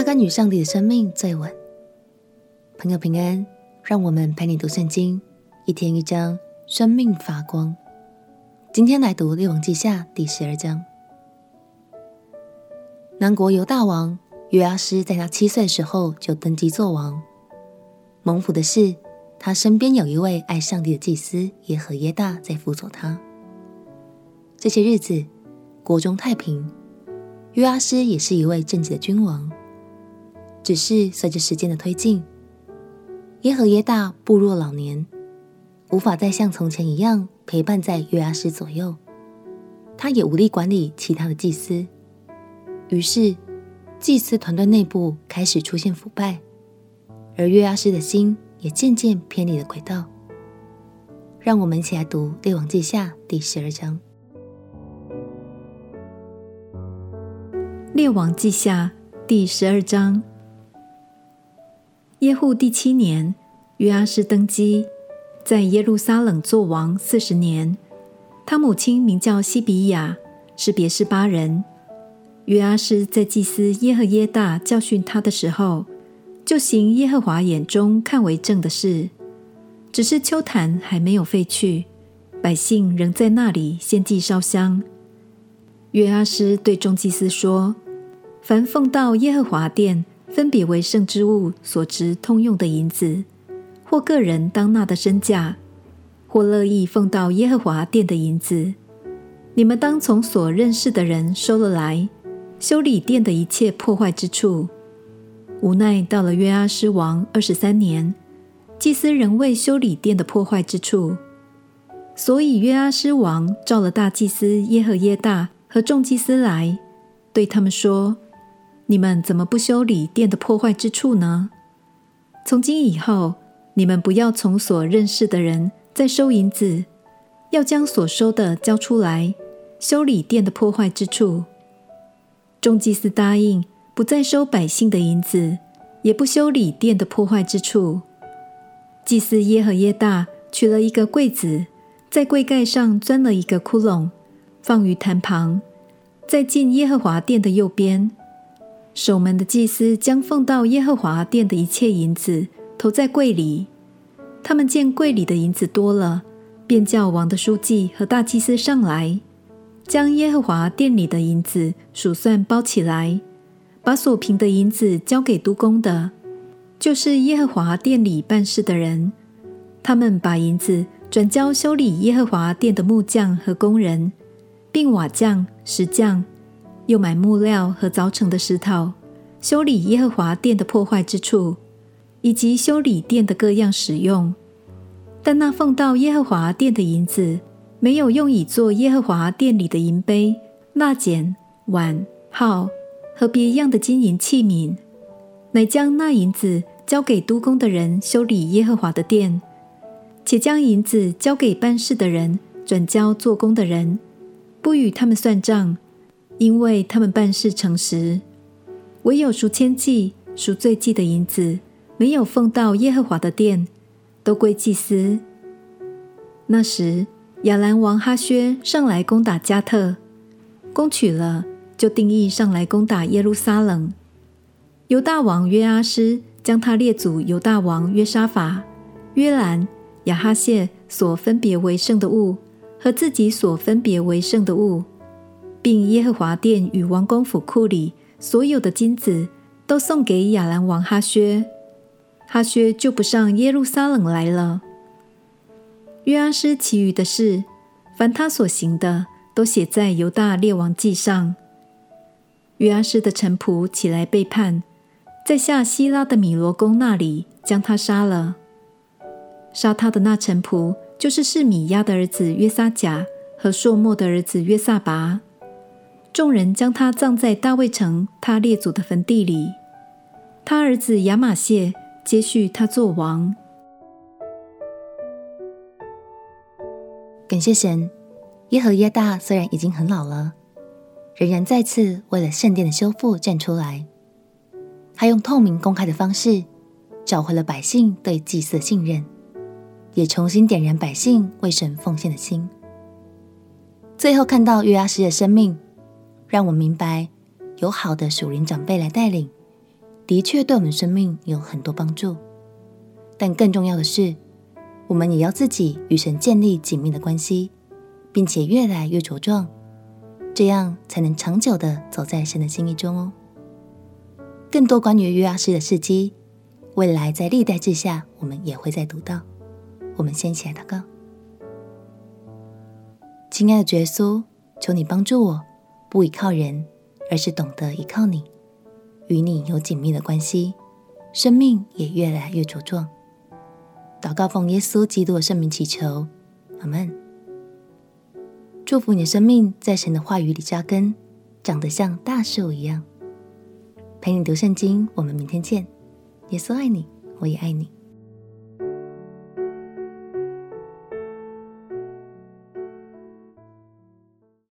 压根与上帝的生命最稳。朋友平安，让我们陪你读圣经，一天一章，生命发光。今天来读《列王记下》第十二章。南国犹大王约阿施在他七岁的时候就登基作王。蒙福的是，他身边有一位爱上帝的祭司耶和耶大在辅佐他。这些日子，国中太平。约阿施也是一位正直的君王。只是随着时间的推进，耶和耶大步入老年，无法再像从前一样陪伴在约阿施左右。他也无力管理其他的祭司，于是祭司团队内部开始出现腐败，而约阿施的心也渐渐偏离了轨道。让我们一起来读《列王记下》第十二章。《列王记下》第十二章。耶户第七年，约阿施登基，在耶路撒冷作王四十年。他母亲名叫西比亚，是别是巴人。约阿施在祭司耶和耶大教训他的时候，就行耶和华眼中看为正的事。只是邱坛还没有废去，百姓仍在那里献祭烧香。约阿施对众祭司说：“凡奉到耶和华殿。”分别为圣之物所值通用的银子，或个人当纳的身价，或乐意奉到耶和华殿的银子，你们当从所认识的人收了来，修理殿的一切破坏之处。无奈到了约阿施王二十三年，祭司仍未修理殿的破坏之处，所以约阿施王召了大祭司耶和耶大和众祭司来，对他们说。你们怎么不修理殿的破坏之处呢？从今以后，你们不要从所认识的人再收银子，要将所收的交出来，修理殿的破坏之处。众祭司答应，不再收百姓的银子，也不修理殿的破坏之处。祭司耶和耶大取了一个柜子，在柜盖上钻了一个窟窿，放于坛旁，在进耶和华殿的右边。守门的祭司将奉到耶和华殿的一切银子投在柜里。他们见柜里的银子多了，便叫王的书记和大祭司上来，将耶和华殿里的银子数算包起来，把所凭的银子交给督工的，就是耶和华殿里办事的人。他们把银子转交修理耶和华殿的木匠和工人，并瓦匠、石匠。又买木料和凿成的石头，修理耶和华殿的破坏之处，以及修理殿的各样使用。但那奉到耶和华殿的银子，没有用以做耶和华殿里的银杯、蜡剪、碗、号和别样的金银器皿，乃将那银子交给督工的人修理耶和华的殿，且将银子交给办事的人，转交做工的人，不与他们算账。因为他们办事诚实，唯有赎愆祭、赎罪祭的银子没有奉到耶和华的殿，都归祭司。那时，亚兰王哈薛上来攻打加特，攻取了，就定义上来攻打耶路撒冷。犹大王约阿施将他列祖犹大王约沙法、约兰、亚哈谢所分别为圣的物和自己所分别为圣的物。并耶和华殿与王宫府库里所有的金子，都送给亚兰王哈薛。哈薛就不上耶路撒冷来了。约阿施其余的事，凡他所行的，都写在犹大列王记上。约阿施的臣仆起来背叛，在下希拉的米罗宫那里将他杀了。杀他的那臣仆，就是示米亚的儿子约撒甲和朔漠的儿子约撒拔。众人将他葬在大卫城他列祖的坟地里。他儿子亚玛谢接续他做王。感谢神，耶和耶大虽然已经很老了，仍然再次为了圣殿的修复站出来。他用透明公开的方式找回了百姓对祭司的信任，也重新点燃百姓为神奉献的心。最后看到约阿施的生命。让我明白，有好的属灵长辈来带领，的确对我们生命有很多帮助，但更重要的是，我们也要自己与神建立紧密的关系，并且越来越茁壮，这样才能长久的走在神的心意中哦。更多关于约阿施的事迹，未来在历代志下，我们也会再读到。我们先起来祷告。亲爱的耶稣，求你帮助我，不依靠人，而是懂得依靠你，与你有紧密的关系，生命也越来越茁壮。祷告奉耶稣基督的圣名祈求，阿门。祝福你的生命在神的话语里扎根，长得像大树一样。陪你读圣经，我们明天见。耶稣爱你，我也爱你。